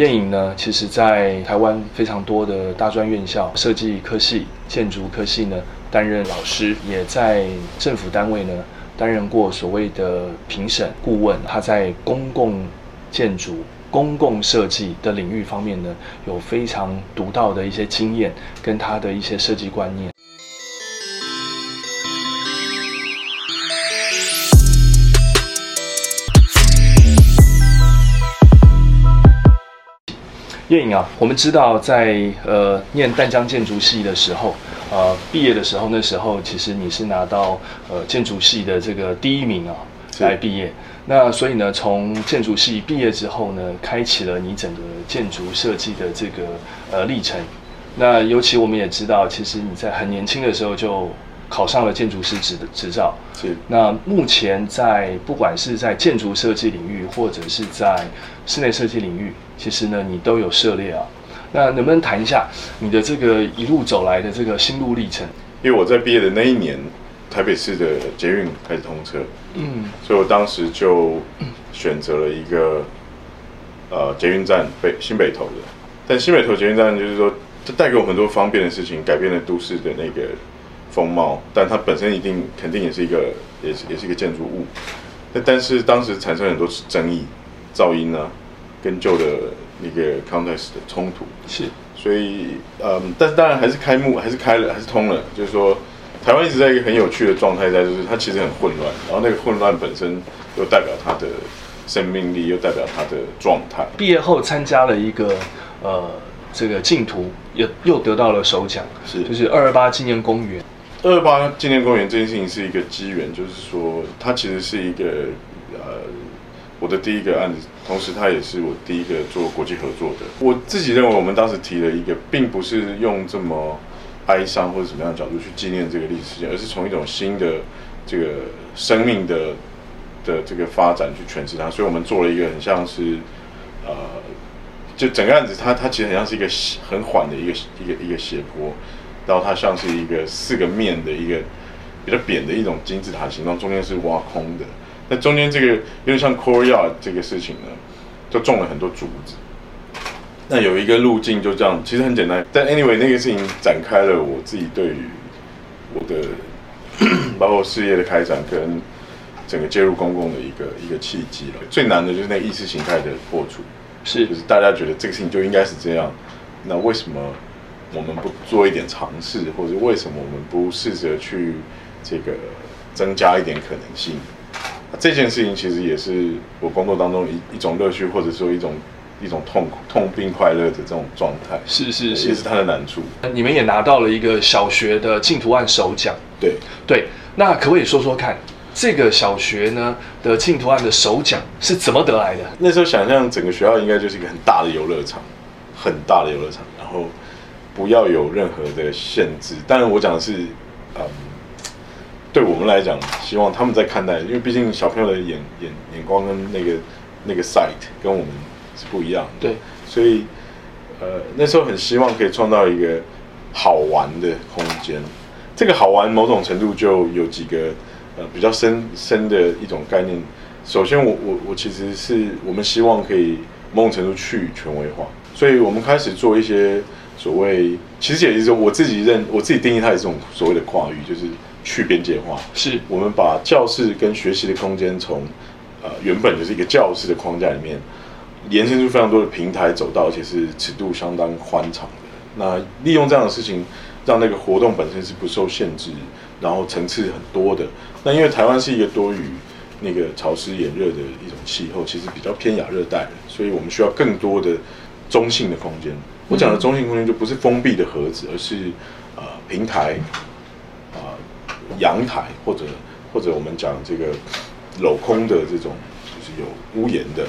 叶颖呢，其实在台湾非常多的大专院校、设计科系、建筑科系呢担任老师，也在政府单位呢担任过所谓的评审顾问。他在公共建筑、公共设计的领域方面呢，有非常独到的一些经验，跟他的一些设计观念。叶颖啊，我们知道在呃念淡江建筑系的时候，呃毕业的时候，那时候其实你是拿到呃建筑系的这个第一名啊来毕业。那所以呢，从建筑系毕业之后呢，开启了你整个建筑设计的这个呃历程。那尤其我们也知道，其实你在很年轻的时候就考上了建筑师执执照。是。那目前在不管是在建筑设计领域，或者是在室内设计领域，其实呢你都有涉猎啊。那能不能谈一下你的这个一路走来的这个心路历程？因为我在毕业的那一年，台北市的捷运开始通车，嗯，所以我当时就选择了一个呃捷运站北新北投的。但新北投捷运站就是说，它带给我很多方便的事情，改变了都市的那个。风貌，但它本身一定肯定也是一个，也是也是一个建筑物。那但是当时产生很多争议，噪音啊，跟旧的那个 context 的冲突。是，所以嗯，但是当然还是开幕，还是开了，还是通了。就是说，台湾一直在一个很有趣的状态，在就是它其实很混乱，然后那个混乱本身又代表它的生命力，又代表它的状态。毕业后参加了一个呃这个净土，又又得到了首奖，是就是二二八纪念公园。二二八纪念公园这件事情是一个机缘，就是说它其实是一个呃我的第一个案子，同时它也是我第一个做国际合作的。我自己认为我们当时提了一个，并不是用这么哀伤或者什么样的角度去纪念这个历史事件，而是从一种新的这个生命的的这个发展去诠释它。所以我们做了一个很像是呃，就整个案子它它其实很像是一个很缓的一个一个一个斜坡。然后它像是一个四个面的一个比较扁的一种金字塔形状，中间是挖空的。那中间这个有点像 courtyard 这个事情呢，就种了很多竹子。那有一个路径就这样，其实很简单。但 anyway 那个事情展开了我自己对于我的 包括事业的开展跟整个介入公共的一个一个契机了。最难的就是那意识形态的破除，是就是大家觉得这个事情就应该是这样，那为什么？我们不做一点尝试，或者为什么我们不试着去这个增加一点可能性？这件事情其实也是我工作当中一一种乐趣，或者说一种一种痛苦、痛并快乐的这种状态。是是是，也是它的难处。你们也拿到了一个小学的净图案首奖。对对，那可不可以说说看，这个小学呢的净图案的首奖是怎么得来的？那时候想象整个学校应该就是一个很大的游乐场，很大的游乐场，然后。不要有任何的限制。当然，我讲的是，嗯，对我们来讲，希望他们在看待，因为毕竟小朋友的眼眼眼光跟那个那个 sight 跟我们是不一样的。对，所以，呃，那时候很希望可以创造一个好玩的空间。这个好玩，某种程度就有几个呃比较深深的一种概念。首先，我我我其实是我们希望可以某种程度去权威化，所以我们开始做一些。所谓其实也是说，我自己认我自己定义它也是种所谓的跨域，就是去边界化。是我们把教室跟学习的空间从呃原本就是一个教室的框架里面，延伸出非常多的平台走道，而且是尺度相当宽敞的。那利用这样的事情，让那个活动本身是不受限制，然后层次很多的。那因为台湾是一个多雨、那个潮湿炎热的一种气候，其实比较偏亚热带，所以我们需要更多的中性的空间。我讲的中性空间就不是封闭的盒子，而是呃平台，啊阳台或者或者我们讲这个镂空的这种，就是有屋檐的，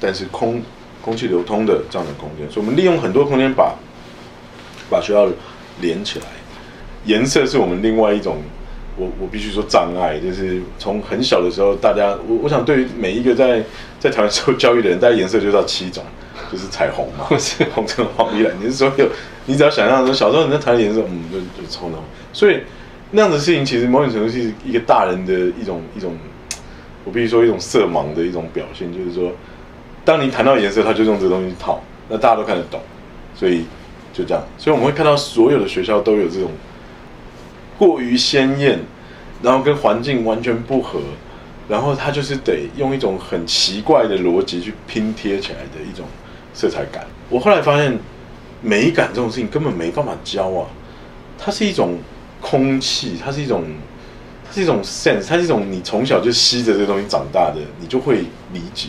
但是空空气流通的这样的空间。所以我们利用很多空间把把学校连起来。颜色是我们另外一种，我我必须说障碍，就是从很小的时候，大家我我想对于每一个在在台湾受教育的人，大家颜色就到七种。就是彩虹嘛，红橙黄绿蓝，你是所有，你只要想象说小时候你在谈颜色，嗯，就就抽那所以那样的事情其实某种程度是一个大人的一种一种，我必须说一种色盲的一种表现，就是说，当你谈到颜色，他就用这个东西套，那大家都看得懂，所以就这样。所以我们会看到所有的学校都有这种过于鲜艳，然后跟环境完全不合，然后它就是得用一种很奇怪的逻辑去拼贴起来的一种色彩感。我后来发现，美感这种事情根本没办法教啊，它是一种空气，它是一种。它是一种 sense，它是一种你从小就吸着这东西长大的，你就会理解，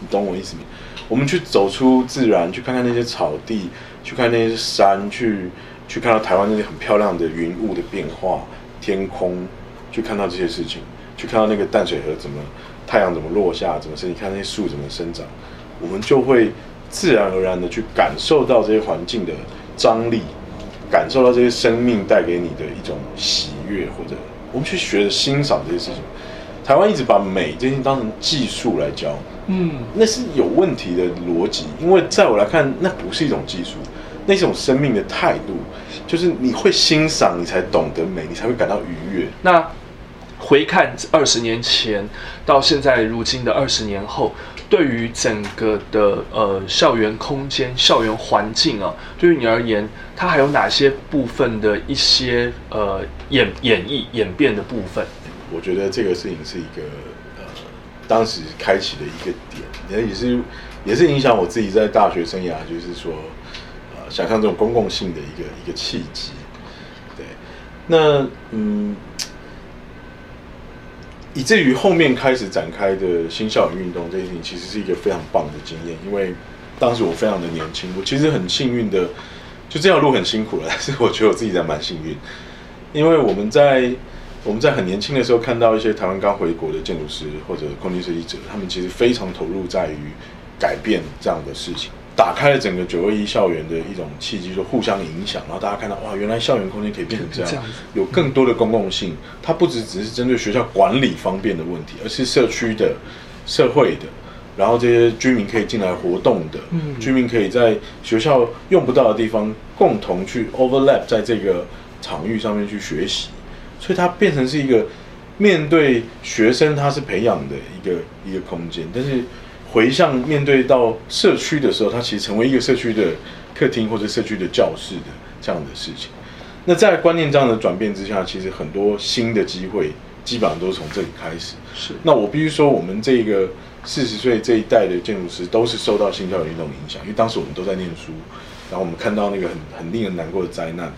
你懂我意思吗？我们去走出自然，去看看那些草地，去看那些山，去去看到台湾那些很漂亮的云雾的变化，天空，去看到这些事情，去看到那个淡水河怎么太阳怎么落下，怎么生你看那些树怎么生长，我们就会自然而然的去感受到这些环境的张力，感受到这些生命带给你的一种喜悦或者。我们去学着欣赏这些事情，台湾一直把美这些当成技术来教，嗯，那是有问题的逻辑。因为在我来看，那不是一种技术，那是一种生命的态度，就是你会欣赏，你才懂得美，你才会感到愉悦。那回看二十年前到现在如今的二十年后。对于整个的呃校园空间、校园环境啊，对于你而言，它还有哪些部分的一些呃演演绎演变的部分？我觉得这个事情是一个呃当时开启的一个点，也是也是影响我自己在大学生涯，就是说呃想象这种公共性的一个一个契机。对，那嗯。以至于后面开始展开的新校园运动这件事情，其实是一个非常棒的经验。因为当时我非常的年轻，我其实很幸运的，就这条路很辛苦了，但是我觉得我自己在蛮幸运，因为我们在我们在很年轻的时候看到一些台湾刚回国的建筑师或者空间设计者，他们其实非常投入在于改变这样的事情。打开了整个九二一校园的一种契机，就互相影响，然后大家看到哇，原来校园空间可以变成这样，有更多的公共性。它不只只是针对学校管理方便的问题，而是社区的、社会的，然后这些居民可以进来活动的，居民可以在学校用不到的地方共同去 overlap 在这个场域上面去学习，所以它变成是一个面对学生，他是培养的一个一个空间，但是。回向面对到社区的时候，它其实成为一个社区的客厅或者社区的教室的这样的事情。那在观念这样的转变之下，其实很多新的机会基本上都是从这里开始。是。那我必须说，我们这个四十岁这一代的建筑师都是受到新教育运动影响，因为当时我们都在念书，然后我们看到那个很很令人难过的灾难，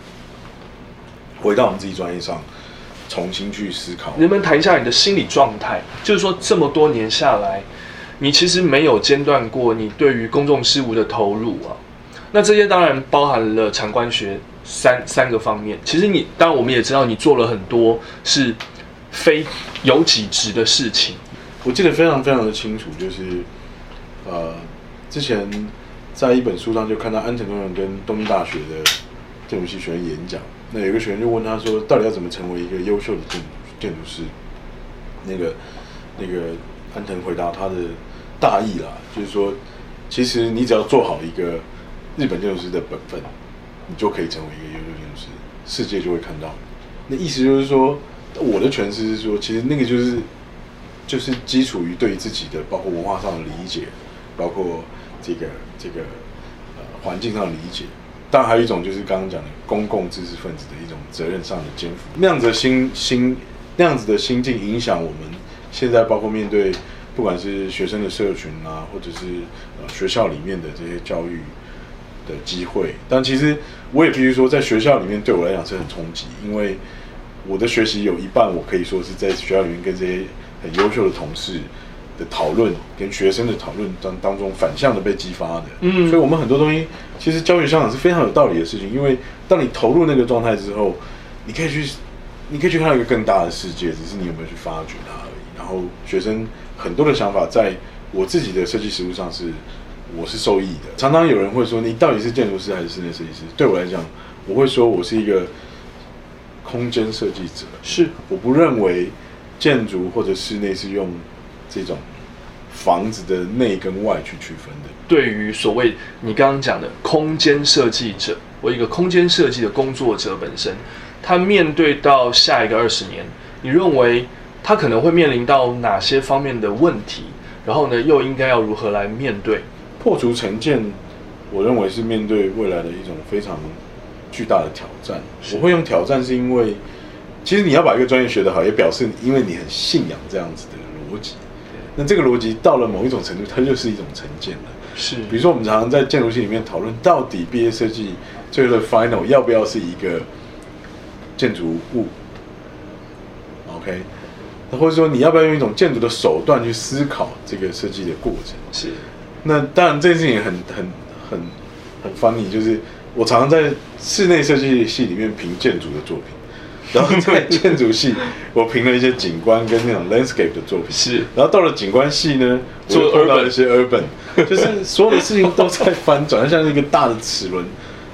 回到我们自己专业上，重新去思考。能不能谈一下你的心理状态？就是说这么多年下来。你其实没有间断过你对于公众事务的投入啊，那这些当然包含了场官学三三个方面。其实你当然我们也知道你做了很多是非有几职的事情。我记得非常非常的清楚，就是呃之前在一本书上就看到安藤忠人跟东京大学的建筑系学员演讲，那有个学员就问他说，到底要怎么成为一个优秀的建筑建筑师？那个那个安藤回答他的。大意啦，就是说，其实你只要做好一个日本建筑师的本分，你就可以成为一个优秀建筑师，世界就会看到。那意思就是说，我的诠释是说，其实那个就是就是基础于对自己的包括文化上的理解，包括这个这个呃环境上的理解。当然还有一种就是刚刚讲的公共知识分子的一种责任上的肩负。那样子的心心那样子的心境影响我们现在包括面对。不管是学生的社群啊，或者是呃学校里面的这些教育的机会，但其实我也必须说，在学校里面对我来讲是很冲击，因为我的学习有一半我可以说是在学校里面跟这些很优秀的同事的讨论，跟学生的讨论当当中反向的被激发的。嗯，所以我们很多东西其实教育校长是非常有道理的事情，因为当你投入那个状态之后，你可以去，你可以去看到一个更大的世界，只是你有没有去发掘它后学生。很多的想法，在我自己的设计实务上是，我是受益的。常常有人会说，你到底是建筑师还是室内设计师？对我来讲，我会说我是一个空间设计者。是，我不认为建筑或者室内是用这种房子的内跟外去区分的。对于所谓你刚刚讲的空间设计者，我一个空间设计的工作者本身，他面对到下一个二十年，你认为？他可能会面临到哪些方面的问题？然后呢，又应该要如何来面对？破除成见我认为是面对未来的一种非常巨大的挑战。我会用挑战，是因为其实你要把一个专业学得好，也表示因为你很信仰这样子的逻辑。那这个逻辑到了某一种程度，它就是一种成见了。是，比如说我们常常在建筑系里面讨论，到底毕业设计最后的 final 要不要是一个建筑物？OK，那或者说你要不要用一种建筑的手段去思考这个设计的过程？是。那当然这件事情很很很很 funny，就是我常常在室内设计系里面评建筑的作品。然后在建筑系，我评了一些景观跟那种 landscape 的作品。是，然后到了景观系呢，做碰到一些 urban，就是所有的事情都在翻转，像一个大的齿轮。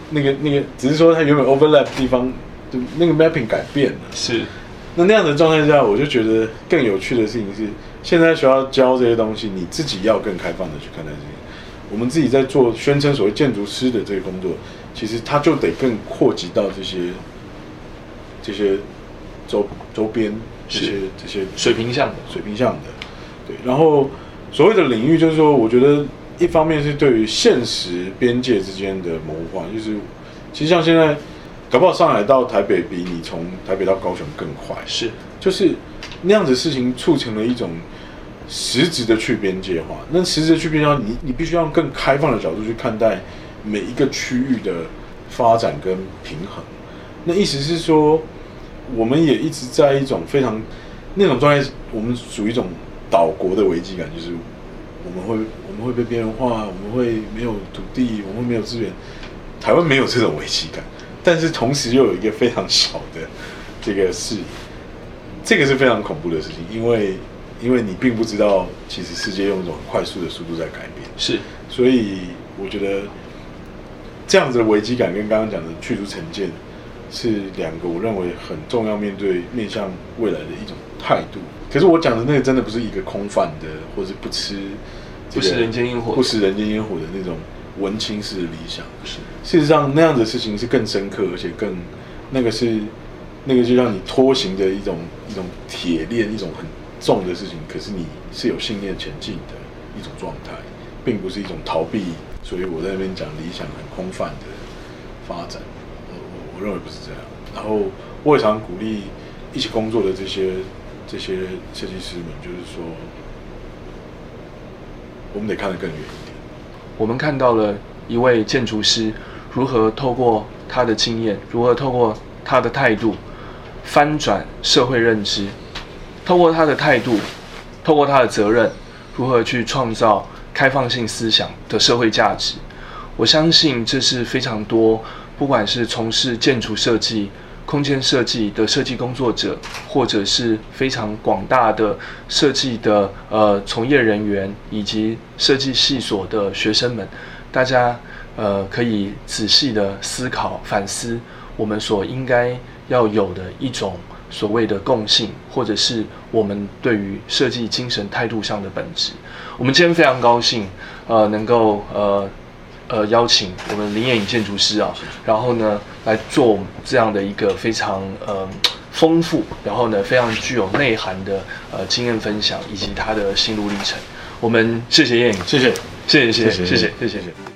那个那个，只是说它原本 overlap 地方，就那个 mapping 改变了。是，那那样的状态下，我就觉得更有趣的事情是，现在学校教这些东西，你自己要更开放的去看待这些。我们自己在做宣称所谓建筑师的这个工作，其实它就得更扩及到这些。这些周周边这些这些水平向的水平向的，对。然后所谓的领域，就是说，我觉得一方面是对于现实边界之间的模糊化，就是其实像现在，搞不好上海到台北比你从台北到高雄更快，是，就是那样子事情促成了一种实质的去边界化。那实质的去边界化，你你必须用更开放的角度去看待每一个区域的发展跟平衡。那意思是说。我们也一直在一种非常那种状态，我们属于一种岛国的危机感，就是我们会我们会被边缘化，我们会没有土地，我们会没有资源。台湾没有这种危机感，但是同时又有一个非常小的这个是，这个是非常恐怖的事情，因为因为你并不知道，其实世界用一种很快速的速度在改变。是，所以我觉得这样子的危机感跟刚刚讲的去除成见。是两个我认为很重要面对面向未来的一种态度。可是我讲的那个真的不是一个空泛的，或是不吃不食人间烟火、不食人间烟火的那种文青式的理想。是，事实上那样的事情是更深刻，而且更那个是那个就让你拖行的一种一种铁链，一种很重的事情。可是你是有信念前进的一种状态，并不是一种逃避。所以我在那边讲理想很空泛的发展。我我我认为不是这样，然后我也常鼓励一起工作的这些这些设计师们，就是说，我们得看得更远。我们看到了一位建筑师如何透过他的经验，如何透过他的态度翻转社会认知，透过他的态度，透过他的责任，如何去创造开放性思想的社会价值。我相信这是非常多。不管是从事建筑设计、空间设计的设计工作者，或者是非常广大的设计的呃从业人员，以及设计系所的学生们，大家呃可以仔细的思考、反思我们所应该要有的一种所谓的共性，或者是我们对于设计精神态度上的本质。我们今天非常高兴，呃，能够呃。呃，邀请我们林彦建筑师啊，然后呢来做这样的一个非常呃丰富，然后呢非常具有内涵的呃经验分享，以及他的心路历程。我们谢谢燕颖，谢谢，谢谢，谢谢，谢谢，谢谢。